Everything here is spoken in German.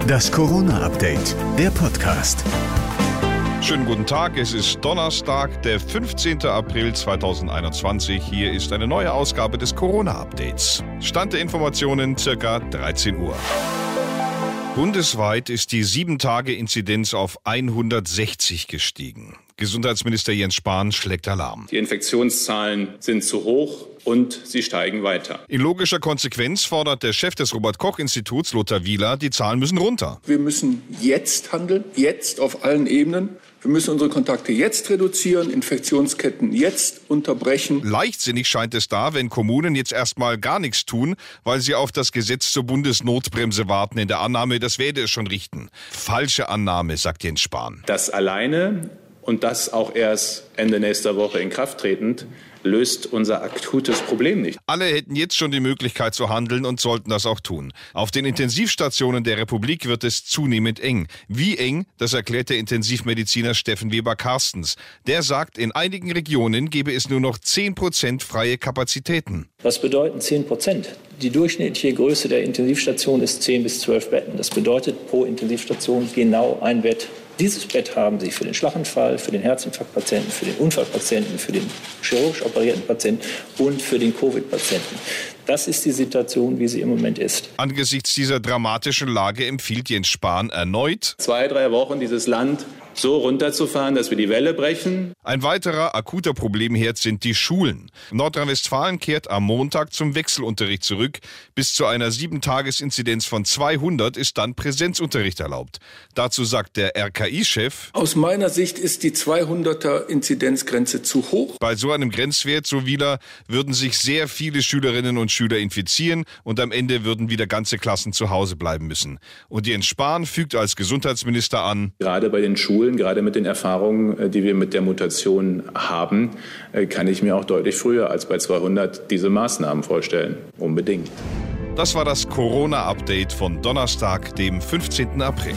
Das Corona-Update, der Podcast. Schönen guten Tag, es ist Donnerstag, der 15. April 2021. Hier ist eine neue Ausgabe des Corona-Updates. Stand der Informationen circa 13 Uhr. Bundesweit ist die 7-Tage-Inzidenz auf 160 gestiegen. Gesundheitsminister Jens Spahn schlägt Alarm. Die Infektionszahlen sind zu hoch und sie steigen weiter. In logischer Konsequenz fordert der Chef des Robert Koch Instituts, Lothar Wieler, die Zahlen müssen runter. Wir müssen jetzt handeln, jetzt auf allen Ebenen. Wir müssen unsere Kontakte jetzt reduzieren, Infektionsketten jetzt unterbrechen. Leichtsinnig scheint es da, wenn Kommunen jetzt erstmal gar nichts tun, weil sie auf das Gesetz zur Bundesnotbremse warten, in der Annahme, das werde es schon richten. Falsche Annahme, sagt Jens Spahn. Das alleine und das auch erst Ende nächster Woche in Kraft tretend, löst unser akutes Problem nicht. Alle hätten jetzt schon die Möglichkeit zu handeln und sollten das auch tun. Auf den Intensivstationen der Republik wird es zunehmend eng. Wie eng, das erklärt der Intensivmediziner Steffen Weber-Karstens. Der sagt, in einigen Regionen gebe es nur noch 10 Prozent freie Kapazitäten. Was bedeuten 10 Prozent? Die durchschnittliche Größe der Intensivstation ist 10 bis 12 Betten. Das bedeutet pro Intensivstation genau ein Bett dieses Bett haben Sie für den Schlaganfall, für den Herzinfarktpatienten, für den Unfallpatienten, für den chirurgisch operierten Patienten und für den Covid-Patienten. Das ist die Situation, wie sie im Moment ist. Angesichts dieser dramatischen Lage empfiehlt Jens Spahn erneut, zwei, drei Wochen dieses Land so runterzufahren, dass wir die Welle brechen. Ein weiterer akuter Problemherd sind die Schulen. Nordrhein-Westfalen kehrt am Montag zum Wechselunterricht zurück. Bis zu einer 7-Tages-Inzidenz von 200 ist dann Präsenzunterricht erlaubt. Dazu sagt der RKI-Chef, Aus meiner Sicht ist die 200er-Inzidenzgrenze zu hoch. Bei so einem Grenzwert, so wieder, würden sich sehr viele Schülerinnen und Schüler infizieren und am Ende würden wieder ganze Klassen zu Hause bleiben müssen. Und Jens Spahn fügt als Gesundheitsminister an, Gerade bei den Schulen, gerade mit den Erfahrungen, äh, die wir mit der Mutation haben, äh, kann ich mir auch deutlich früher als bei 200 diese Maßnahmen vorstellen. Unbedingt. das war das Corona-Update von Donnerstag, dem 15. April.